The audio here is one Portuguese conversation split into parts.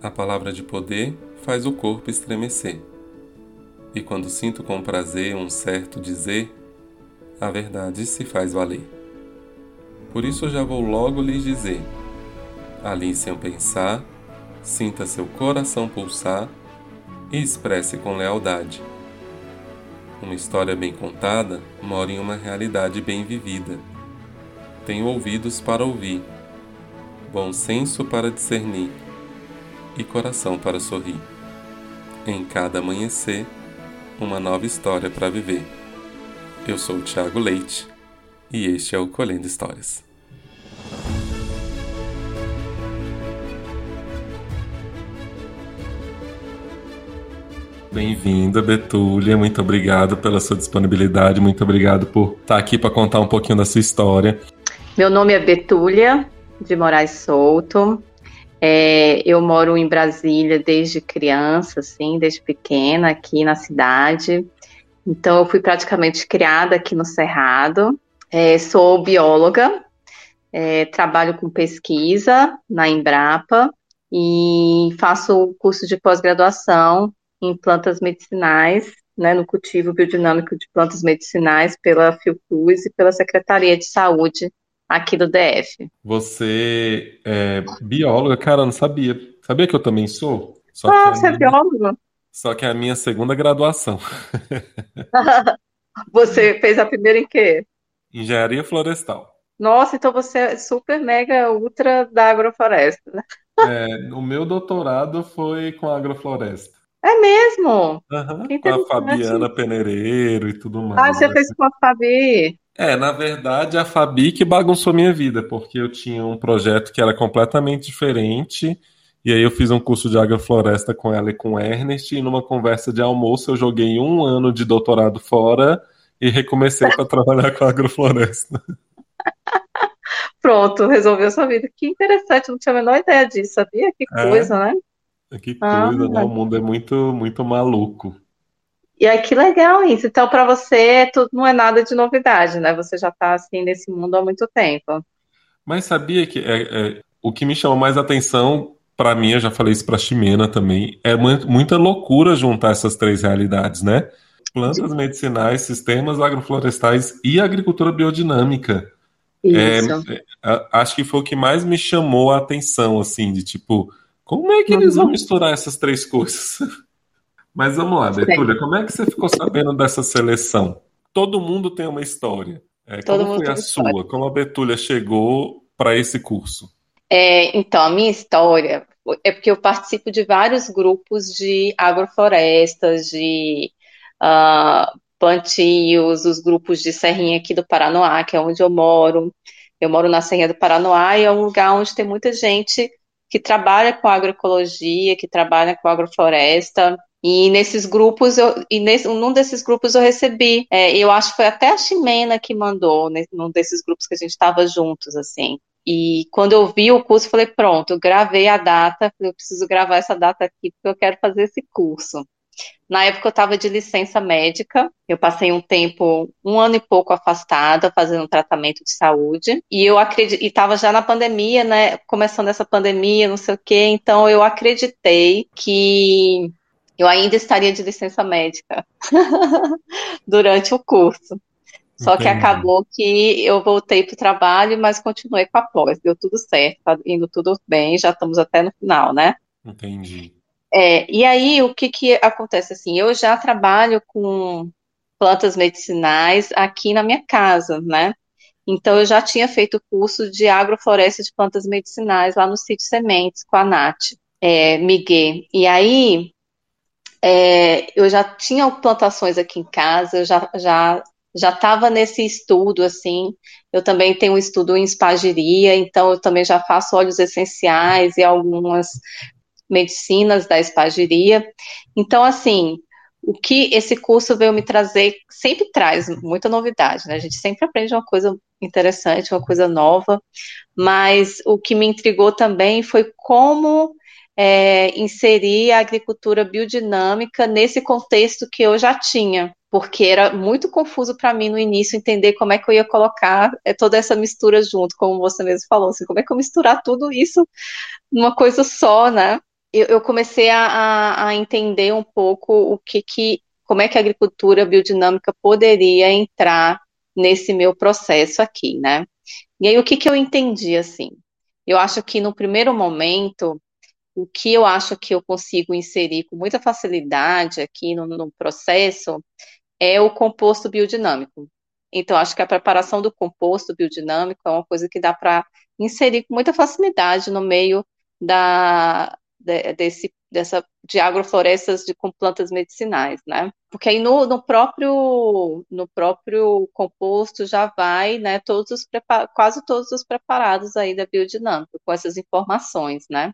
A palavra de poder faz o corpo estremecer. E quando sinto com prazer um certo dizer, a verdade se faz valer. Por isso já vou logo lhes dizer: ali sem pensar, sinta seu coração pulsar e expresse com lealdade. Uma história bem contada mora em uma realidade bem vivida. Tenho ouvidos para ouvir, bom senso para discernir e coração para sorrir. Em cada amanhecer, uma nova história para viver. Eu sou o Thiago Leite e este é o Colhendo Histórias. Bem-vinda, Betúlia. Muito obrigado pela sua disponibilidade. Muito obrigado por estar aqui para contar um pouquinho da sua história. Meu nome é Betúlia de Moraes Souto. É, eu moro em Brasília desde criança, assim, desde pequena, aqui na cidade. Então, eu fui praticamente criada aqui no Cerrado. É, sou bióloga, é, trabalho com pesquisa na Embrapa e faço curso de pós-graduação em plantas medicinais, né, no cultivo biodinâmico de plantas medicinais pela Fiocruz e pela Secretaria de Saúde aqui do DF. Você é bióloga? Cara, não sabia. Sabia que eu também sou? Só ah, você é minha... é biólogo? Só que é a minha segunda graduação. você fez a primeira em quê? Engenharia florestal. Nossa, então você é super mega ultra da agrofloresta, né? É, o meu doutorado foi com agrofloresta. É mesmo? Uhum, com a Fabiana Penereiro e tudo mais. Ah, você fez com a Fabi? É, na verdade, a Fabi que bagunçou minha vida, porque eu tinha um projeto que era completamente diferente, e aí eu fiz um curso de agrofloresta com ela e com o Ernest, e numa conversa de almoço eu joguei um ano de doutorado fora e recomecei para trabalhar com agrofloresta. Pronto, resolveu sua vida. Que interessante, não tinha a menor ideia disso, sabia? Que é. coisa, é. né? Que coisa, ah, né? O mundo é muito, muito maluco. E aí, que legal isso. Então, para você, tudo não é nada de novidade, né? Você já está assim nesse mundo há muito tempo. Mas sabia que é, é o que me chama mais atenção, para mim, eu já falei isso para Ximena também, é muita loucura juntar essas três realidades, né? Plantas medicinais, sistemas agroflorestais e agricultura biodinâmica. É, é, acho que foi o que mais me chamou a atenção, assim, de tipo, como é que eles vão misturar essas três coisas? Mas vamos lá, Betúlia, como é que você ficou sabendo dessa seleção? Todo mundo tem uma história. É, como foi a sua? História. Como a Betúlia chegou para esse curso? É, então, a minha história é porque eu participo de vários grupos de agroflorestas, de uh, plantios, os grupos de serrinha aqui do Paranoá, que é onde eu moro. Eu moro na Serrinha do Paranoá e é um lugar onde tem muita gente que trabalha com agroecologia, que trabalha com agrofloresta. E nesses grupos, eu, e nesse, num desses grupos eu recebi, é, eu acho que foi até a Ximena que mandou, né, num desses grupos que a gente estava juntos, assim. E quando eu vi o curso, falei, pronto, eu gravei a data, eu preciso gravar essa data aqui, porque eu quero fazer esse curso. Na época eu estava de licença médica, eu passei um tempo, um ano e pouco afastada, fazendo um tratamento de saúde, e eu acredito, estava já na pandemia, né, começando essa pandemia, não sei o quê, então eu acreditei que eu ainda estaria de licença médica durante o curso. Só Entendi. que acabou que eu voltei para o trabalho, mas continuei com a pós. Deu tudo certo, tá indo tudo bem, já estamos até no final, né? Entendi. É, e aí, o que, que acontece assim? Eu já trabalho com plantas medicinais aqui na minha casa, né? Então, eu já tinha feito curso de agrofloresta de plantas medicinais lá no sítio Sementes, com a Nath é, Miguel. E aí, é, eu já tinha plantações aqui em casa, eu já já já estava nesse estudo assim. Eu também tenho um estudo em espagiria, então eu também já faço óleos essenciais e algumas medicinas da espagiria. Então, assim, o que esse curso veio me trazer sempre traz muita novidade, né? A gente sempre aprende uma coisa interessante, uma coisa nova, mas o que me intrigou também foi como é, inserir a agricultura biodinâmica nesse contexto que eu já tinha, porque era muito confuso para mim no início entender como é que eu ia colocar é, toda essa mistura junto, como você mesmo falou, assim, como é que eu misturar tudo isso numa coisa só, né? eu, eu comecei a, a, entender um pouco o que, que como é que a agricultura biodinâmica poderia entrar nesse meu processo aqui, né? E aí o que, que eu entendi assim? Eu acho que no primeiro momento o que eu acho que eu consigo inserir com muita facilidade aqui no, no processo é o composto biodinâmico. Então, acho que a preparação do composto biodinâmico é uma coisa que dá para inserir com muita facilidade no meio da, de, desse, dessa, de agroflorestas de, com plantas medicinais, né? Porque aí no, no, próprio, no próprio composto já vai, né, todos os quase todos os preparados aí da biodinâmica, com essas informações, né?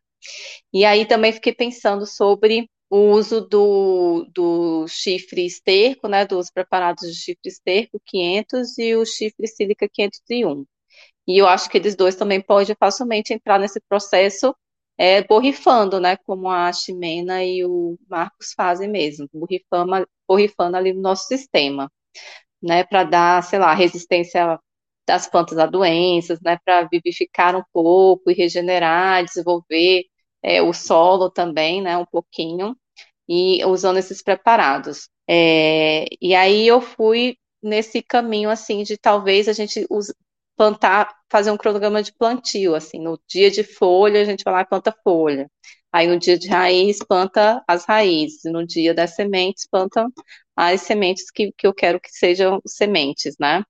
E aí também fiquei pensando sobre o uso do, do chifre esterco, né, dos preparados de chifre esterco 500 e o chifre sílica 501. E eu acho que eles dois também podem facilmente entrar nesse processo é, borrifando, né, como a Ximena e o Marcos fazem mesmo, borrifando, borrifando ali no nosso sistema, né, para dar, sei lá, resistência das plantas a doenças, né, para vivificar um pouco e regenerar, desenvolver é, o solo também, né, um pouquinho, e usando esses preparados. É, e aí eu fui nesse caminho, assim, de talvez a gente plantar, fazer um cronograma de plantio, assim, no dia de folha a gente vai lá e planta folha. Aí no dia de raiz, planta as raízes. No dia das sementes, planta as sementes que, que eu quero que sejam sementes, né?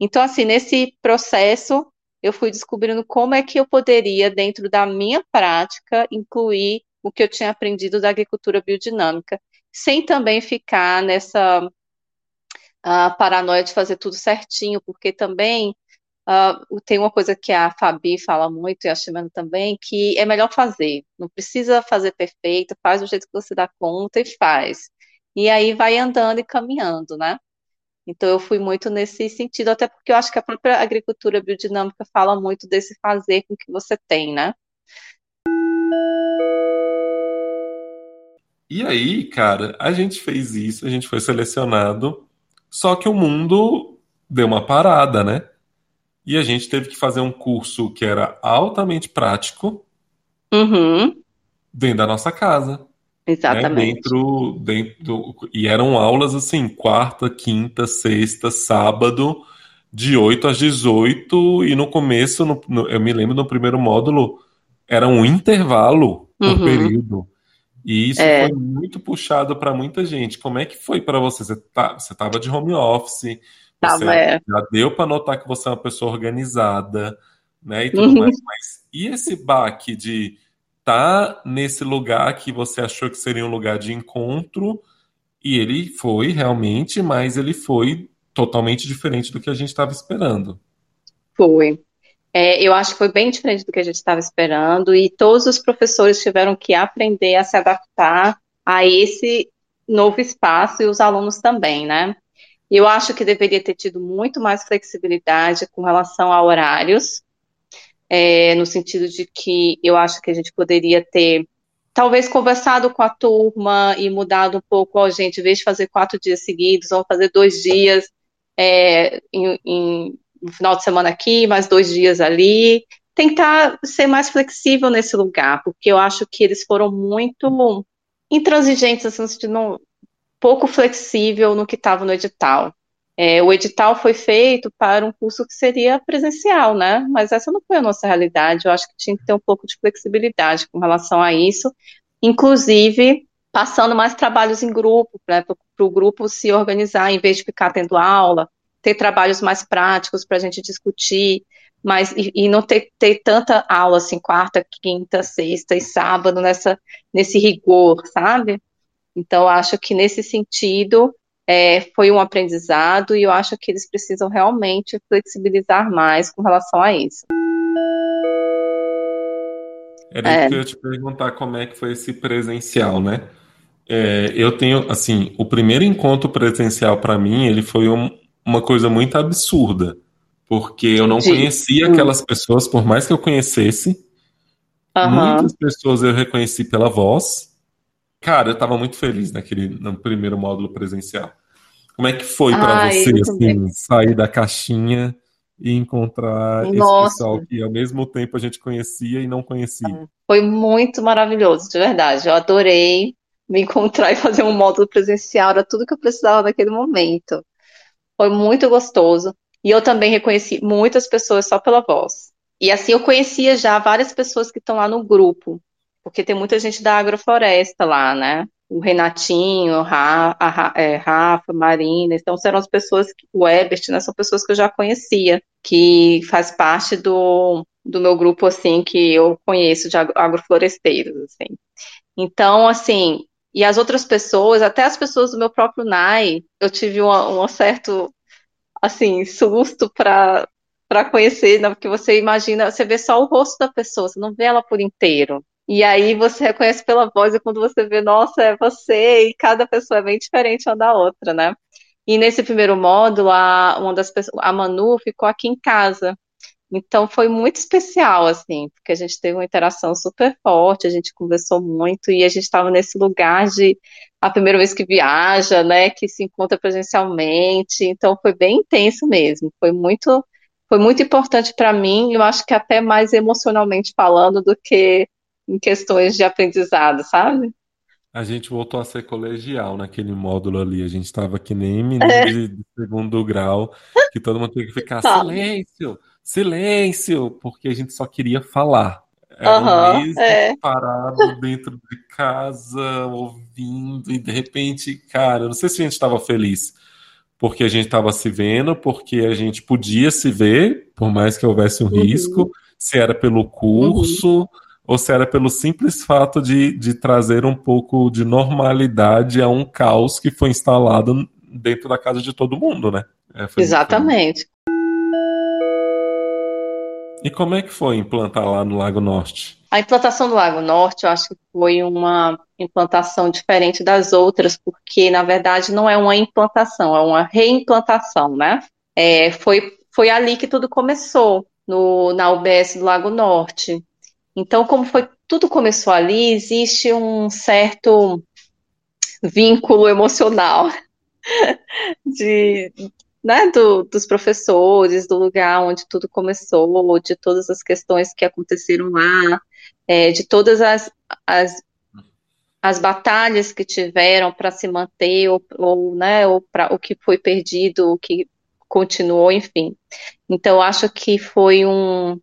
Então, assim, nesse processo, eu fui descobrindo como é que eu poderia, dentro da minha prática, incluir o que eu tinha aprendido da agricultura biodinâmica, sem também ficar nessa uh, paranoia de fazer tudo certinho, porque também uh, tem uma coisa que a Fabi fala muito, e a Ximena também, que é melhor fazer, não precisa fazer perfeito, faz do jeito que você dá conta e faz. E aí vai andando e caminhando, né? Então, eu fui muito nesse sentido, até porque eu acho que a própria agricultura biodinâmica fala muito desse fazer com que você tem, né? E aí, cara, a gente fez isso, a gente foi selecionado, só que o mundo deu uma parada, né? E a gente teve que fazer um curso que era altamente prático uhum. dentro da nossa casa. Exatamente. Né? Dentro, dentro, e eram aulas assim, quarta, quinta, sexta, sábado, de 8 às 18, e no começo, no, no, eu me lembro no primeiro módulo, era um intervalo por uhum. período. E isso é. foi muito puxado para muita gente. Como é que foi para você? Você tá, estava de home office, você é. já deu para notar que você é uma pessoa organizada, né? E tudo uhum. mais. Mas e esse baque de tá nesse lugar que você achou que seria um lugar de encontro e ele foi realmente, mas ele foi totalmente diferente do que a gente estava esperando. Foi. É, eu acho que foi bem diferente do que a gente estava esperando e todos os professores tiveram que aprender a se adaptar a esse novo espaço e os alunos também, né? Eu acho que deveria ter tido muito mais flexibilidade com relação a horários, é, no sentido de que eu acho que a gente poderia ter talvez conversado com a turma e mudado um pouco, ó, gente, em vez de fazer quatro dias seguidos, vamos fazer dois dias é, em, em, no final de semana aqui, mais dois dias ali. Tentar ser mais flexível nesse lugar, porque eu acho que eles foram muito intransigentes, assim, no sentido não, pouco flexível no que estava no edital. É, o edital foi feito para um curso que seria presencial, né? Mas essa não foi a nossa realidade. Eu acho que tinha que ter um pouco de flexibilidade com relação a isso, inclusive passando mais trabalhos em grupo, né, para o grupo se organizar, em vez de ficar tendo aula, ter trabalhos mais práticos para a gente discutir, mas e, e, não ter, ter tanta aula assim, quarta, quinta, sexta e sábado nessa, nesse rigor, sabe? Então, acho que nesse sentido é, foi um aprendizado e eu acho que eles precisam realmente flexibilizar mais com relação a isso. Era é. isso que eu ia te perguntar como é que foi esse presencial, né? É, eu tenho, assim, o primeiro encontro presencial para mim, ele foi um, uma coisa muito absurda, porque eu não Sim. conhecia aquelas pessoas, por mais que eu conhecesse, uhum. muitas pessoas eu reconheci pela voz. Cara, eu estava muito feliz naquele no primeiro módulo presencial. Como é que foi para você, assim, sair da caixinha e encontrar Nossa. esse pessoal que ao mesmo tempo a gente conhecia e não conhecia. Foi muito maravilhoso, de verdade. Eu adorei me encontrar e fazer um módulo presencial, era tudo que eu precisava naquele momento. Foi muito gostoso. E eu também reconheci muitas pessoas só pela voz. E assim, eu conhecia já várias pessoas que estão lá no grupo, porque tem muita gente da agrofloresta lá, né? O Renatinho, a Rafa, é, Rafa Marina, então eram as pessoas, o Ebert, né? São pessoas que eu já conhecia, que faz parte do, do meu grupo, assim, que eu conheço de agrofloresteiros, assim. Então, assim, e as outras pessoas, até as pessoas do meu próprio NAI, eu tive um, um certo, assim, susto para para conhecer, né? porque você imagina, você vê só o rosto da pessoa, você não vê ela por inteiro. E aí você reconhece pela voz, e quando você vê, nossa, é você, e cada pessoa é bem diferente uma da outra, né? E nesse primeiro módulo, a, uma das pessoas, a Manu ficou aqui em casa. Então foi muito especial, assim, porque a gente teve uma interação super forte, a gente conversou muito e a gente estava nesse lugar de a primeira vez que viaja, né, que se encontra presencialmente. Então foi bem intenso mesmo. Foi muito, foi muito importante para mim. Eu acho que até mais emocionalmente falando do que em questões de aprendizado, sabe? A gente voltou a ser colegial naquele módulo ali. A gente estava que nem menino é. de, segundo grau, que todo mundo tinha que ficar silêncio silêncio, porque a gente só queria falar. Era uhum, um mês é. parado dentro de casa, ouvindo, e de repente, cara, não sei se a gente estava feliz porque a gente estava se vendo, porque a gente podia se ver, por mais que houvesse um uhum. risco, se era pelo curso, uhum. Ou se era pelo simples fato de, de trazer um pouco de normalidade a um caos que foi instalado dentro da casa de todo mundo, né? É, Exatamente. E como é que foi implantar lá no Lago Norte? A implantação do Lago Norte, eu acho que foi uma implantação diferente das outras, porque na verdade não é uma implantação, é uma reimplantação, né? É, foi, foi ali que tudo começou, no, na UBS do Lago Norte. Então, como foi tudo começou ali, existe um certo vínculo emocional de, né, do, dos professores, do lugar onde tudo começou, de todas as questões que aconteceram lá, é, de todas as, as, as batalhas que tiveram para se manter, ou, ou, né, ou para o que foi perdido, o que continuou, enfim. Então, acho que foi um,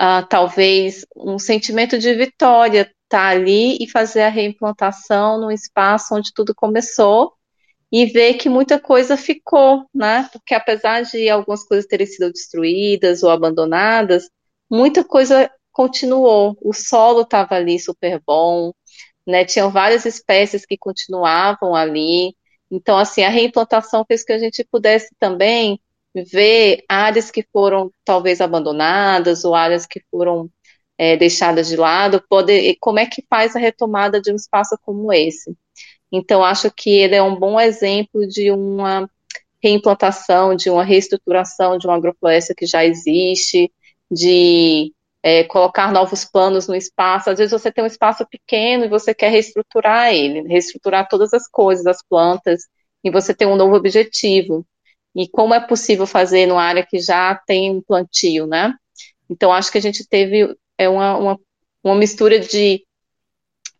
uh, talvez, um sentimento de vitória estar tá ali e fazer a reimplantação num espaço onde tudo começou, e ver que muita coisa ficou, né? Porque apesar de algumas coisas terem sido destruídas ou abandonadas, muita coisa continuou. O solo estava ali super bom, né? Tinham várias espécies que continuavam ali. Então, assim, a reimplantação fez que a gente pudesse também ver áreas que foram talvez abandonadas ou áreas que foram é, deixadas de lado, poder, como é que faz a retomada de um espaço como esse. Então, acho que ele é um bom exemplo de uma reimplantação, de uma reestruturação de uma agrofloresta que já existe, de é, colocar novos planos no espaço. Às vezes você tem um espaço pequeno e você quer reestruturar ele, reestruturar todas as coisas, as plantas, e você tem um novo objetivo. E como é possível fazer numa área que já tem um plantio, né? Então, acho que a gente teve é uma, uma, uma mistura de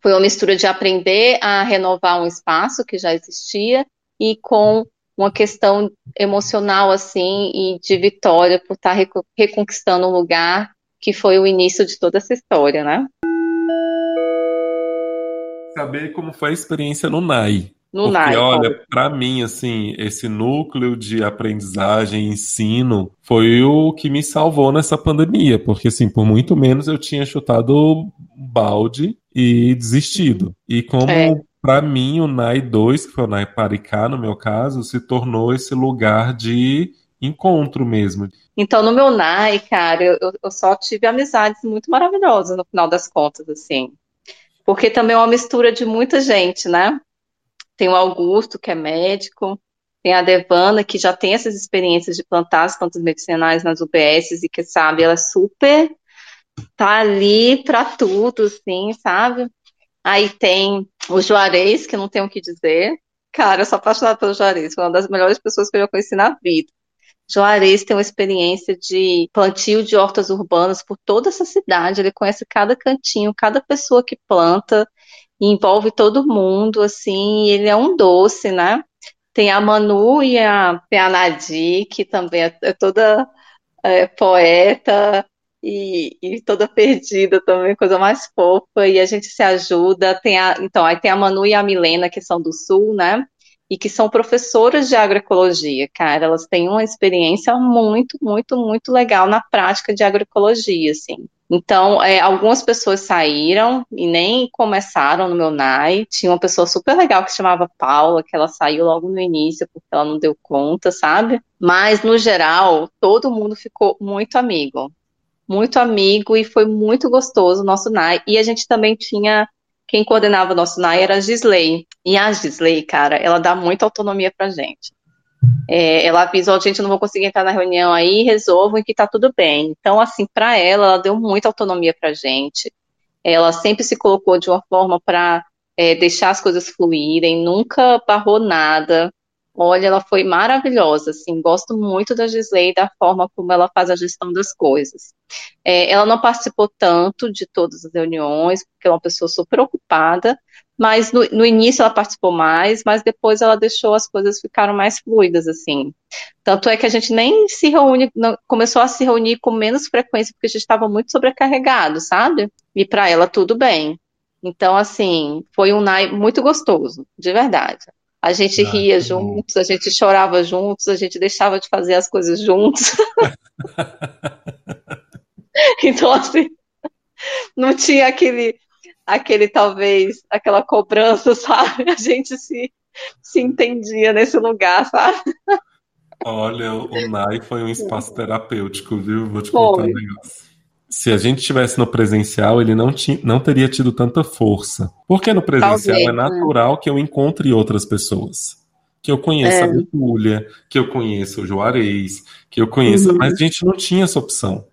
foi uma mistura de aprender a renovar um espaço que já existia e com uma questão emocional assim e de vitória por estar reconquistando um lugar que foi o início de toda essa história, né? Saber como foi a experiência no NAI. No Porque, NAI, olha, para mim, assim, esse núcleo de aprendizagem ensino foi o que me salvou nessa pandemia. Porque, assim, por muito menos eu tinha chutado balde e desistido. E como é. para mim o NAI 2, que foi o NAI Paricá no meu caso, se tornou esse lugar de encontro mesmo. Então, no meu NAI, cara, eu, eu só tive amizades muito maravilhosas no final das contas, assim. Porque também é uma mistura de muita gente, né? Tem o Augusto, que é médico, tem a Devana, que já tem essas experiências de plantar as plantas medicinais nas UBSs e que sabe, ela é super tá ali para tudo, sim, sabe? Aí tem o Juarez, que não tenho o que dizer. Cara, eu sou apaixonada pelo Juarez, foi uma das melhores pessoas que eu já conheci na vida. Juarez tem uma experiência de plantio de hortas urbanas por toda essa cidade. Ele conhece cada cantinho, cada pessoa que planta, envolve todo mundo, assim. ele é um doce, né? Tem a Manu e a, tem a Nadi, que também é, é toda é, poeta e, e, toda perdida também, coisa mais fofa, e a gente se ajuda. Tem a, então, aí tem a Manu e a Milena, que são do Sul, né? e que são professoras de agroecologia, cara. Elas têm uma experiência muito, muito, muito legal na prática de agroecologia, assim. Então, é, algumas pessoas saíram e nem começaram no meu NAI. Tinha uma pessoa super legal que se chamava Paula, que ela saiu logo no início porque ela não deu conta, sabe? Mas, no geral, todo mundo ficou muito amigo. Muito amigo e foi muito gostoso o nosso NAI. E a gente também tinha quem coordenava o nosso NAI era a Gisley. E a Gisley, cara, ela dá muita autonomia pra gente. É, ela avisou, gente não vou conseguir entrar na reunião aí, resolvam que tá tudo bem. Então, assim, para ela, ela deu muita autonomia pra gente. Ela sempre se colocou de uma forma para é, deixar as coisas fluírem, nunca barrou nada. Olha, ela foi maravilhosa, assim, gosto muito da Gisley, da forma como ela faz a gestão das coisas. É, ela não participou tanto de todas as reuniões, porque é uma pessoa super ocupada, mas no, no, início ela participou mais, mas depois ela deixou as coisas ficaram mais fluidas, assim. Tanto é que a gente nem se reúne, não, começou a se reunir com menos frequência, porque a gente estava muito sobrecarregado, sabe? E para ela tudo bem. Então, assim, foi um NAI muito gostoso, de verdade. A gente ah, ria juntos, a gente chorava juntos, a gente deixava de fazer as coisas juntos. então, assim, não tinha aquele, aquele talvez, aquela cobrança, sabe? A gente se, se entendia nesse lugar, sabe? Olha, o NAI foi um espaço terapêutico, viu? Vou te contar um negócio se a gente estivesse no presencial, ele não, tinha, não teria tido tanta força. Porque no presencial Talvez, é natural né? que eu encontre outras pessoas. Que eu conheça é. a Betúlia, que eu conheça o Juarez, que eu conheça. Uhum. Mas a gente não tinha essa opção.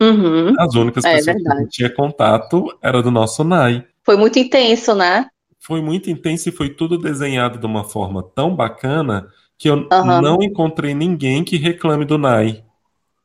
Uhum. As únicas é, pessoas verdade. que tinha contato era do nosso NAI. Foi muito intenso, né? Foi muito intenso e foi tudo desenhado de uma forma tão bacana que eu uhum. não encontrei ninguém que reclame do NAI.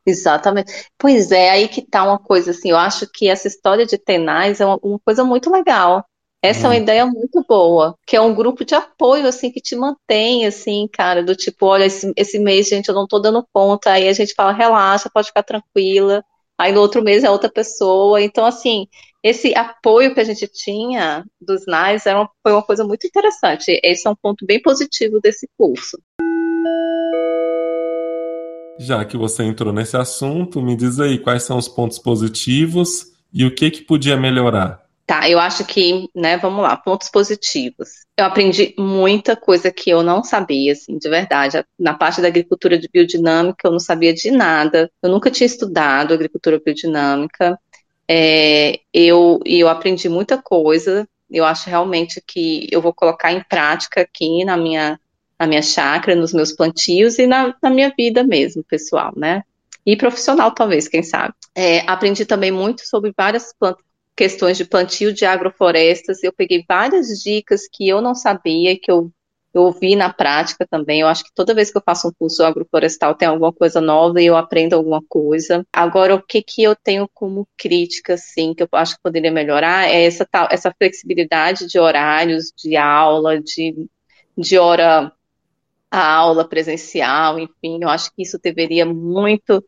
Exatamente. Pois é, aí que tá uma coisa assim, eu acho que essa história de Tenais é uma, uma coisa muito legal. Essa hum. é uma ideia muito boa, que é um grupo de apoio, assim, que te mantém, assim, cara, do tipo, olha, esse, esse mês, gente, eu não tô dando conta, aí a gente fala, relaxa, pode ficar tranquila, aí no outro mês é outra pessoa, então, assim, esse apoio que a gente tinha dos NAIS era uma, foi uma coisa muito interessante, esse é um ponto bem positivo desse curso. Já que você entrou nesse assunto, me diz aí quais são os pontos positivos e o que que podia melhorar. Tá, eu acho que, né, vamos lá, pontos positivos. Eu aprendi muita coisa que eu não sabia, assim, de verdade. Na parte da agricultura de biodinâmica, eu não sabia de nada. Eu nunca tinha estudado agricultura biodinâmica. É, eu, eu aprendi muita coisa. Eu acho realmente que eu vou colocar em prática aqui na minha na minha chácara, nos meus plantios e na, na minha vida mesmo, pessoal, né? E profissional, talvez, quem sabe. É, aprendi também muito sobre várias questões de plantio de agroflorestas. Eu peguei várias dicas que eu não sabia, que eu, eu ouvi na prática também. Eu acho que toda vez que eu faço um curso agroflorestal tem alguma coisa nova e eu aprendo alguma coisa. Agora, o que, que eu tenho como crítica, assim, que eu acho que poderia melhorar é essa, tal, essa flexibilidade de horários, de aula, de, de hora a aula presencial, enfim, eu acho que isso deveria muito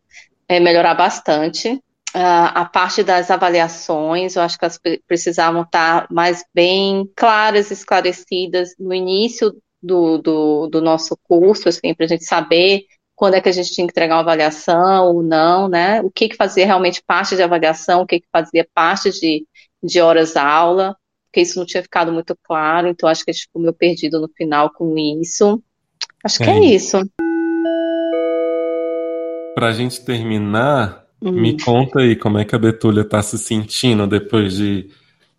é, melhorar bastante. Uh, a parte das avaliações, eu acho que elas precisavam estar mais bem claras, esclarecidas no início do, do, do nosso curso, assim, para a gente saber quando é que a gente tinha que entregar uma avaliação ou não, né? O que, que fazia realmente parte de avaliação, o que, que fazia parte de, de horas aula, porque isso não tinha ficado muito claro, então acho que a gente ficou meio perdido no final com isso. Acho que é, é isso. Pra gente terminar, hum. me conta aí como é que a Betúlia tá se sentindo depois de,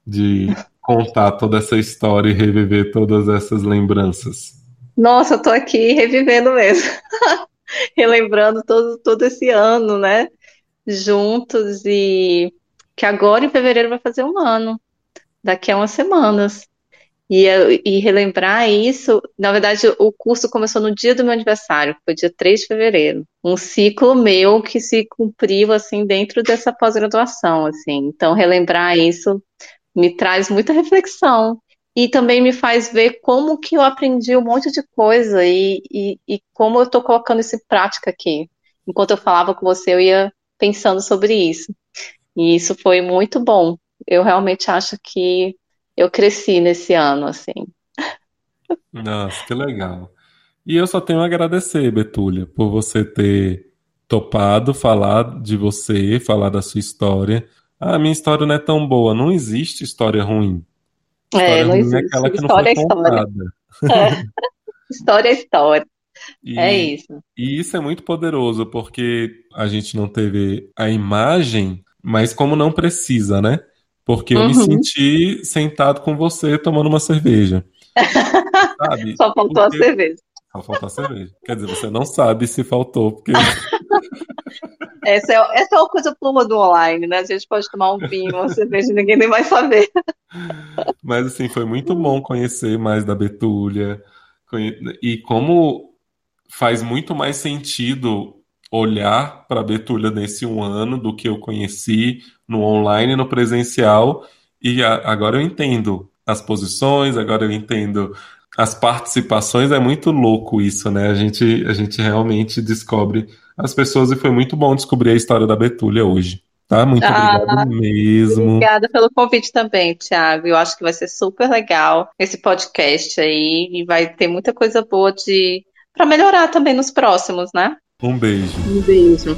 de contar toda essa história e reviver todas essas lembranças. Nossa, eu tô aqui revivendo mesmo. Relembrando todo, todo esse ano, né? Juntos e que agora em fevereiro vai fazer um ano, daqui a umas semanas. E, e, relembrar isso, na verdade, o curso começou no dia do meu aniversário, foi dia 3 de fevereiro. Um ciclo meu que se cumpriu, assim, dentro dessa pós-graduação, assim. Então, relembrar isso me traz muita reflexão. E também me faz ver como que eu aprendi um monte de coisa e, e, e como eu estou colocando isso em prática aqui. Enquanto eu falava com você, eu ia pensando sobre isso. E isso foi muito bom. Eu realmente acho que eu cresci nesse ano, assim. Nossa, que legal. E eu só tenho a agradecer, Betúlia, por você ter topado falar de você, falar da sua história. Ah, minha história não é tão boa. Não existe história ruim. É, história é, não ruim existe. é aquela que história não foi contada. É. história é história. E, é isso. E isso é muito poderoso, porque a gente não teve a imagem, mas como não precisa, né? Porque eu uhum. me senti sentado com você tomando uma cerveja. sabe? Só faltou porque... a cerveja. Só faltou a cerveja. Quer dizer, você não sabe se faltou, porque. essa, é, essa é uma coisa boa do online, né? A gente pode tomar um vinho, uma cerveja e ninguém nem vai saber. Mas, assim, foi muito bom conhecer mais da Betúlia. E como faz muito mais sentido olhar para a Betúlia nesse um ano do que eu conheci no online e no presencial. E a, agora eu entendo as posições, agora eu entendo as participações. É muito louco isso, né? A gente, a gente realmente descobre as pessoas e foi muito bom descobrir a história da Betúlia hoje. Tá? Muito ah, obrigado mesmo. Obrigada pelo convite também, Thiago. Eu acho que vai ser super legal esse podcast aí e vai ter muita coisa boa de para melhorar também nos próximos, né? Um beijo. Um beijo.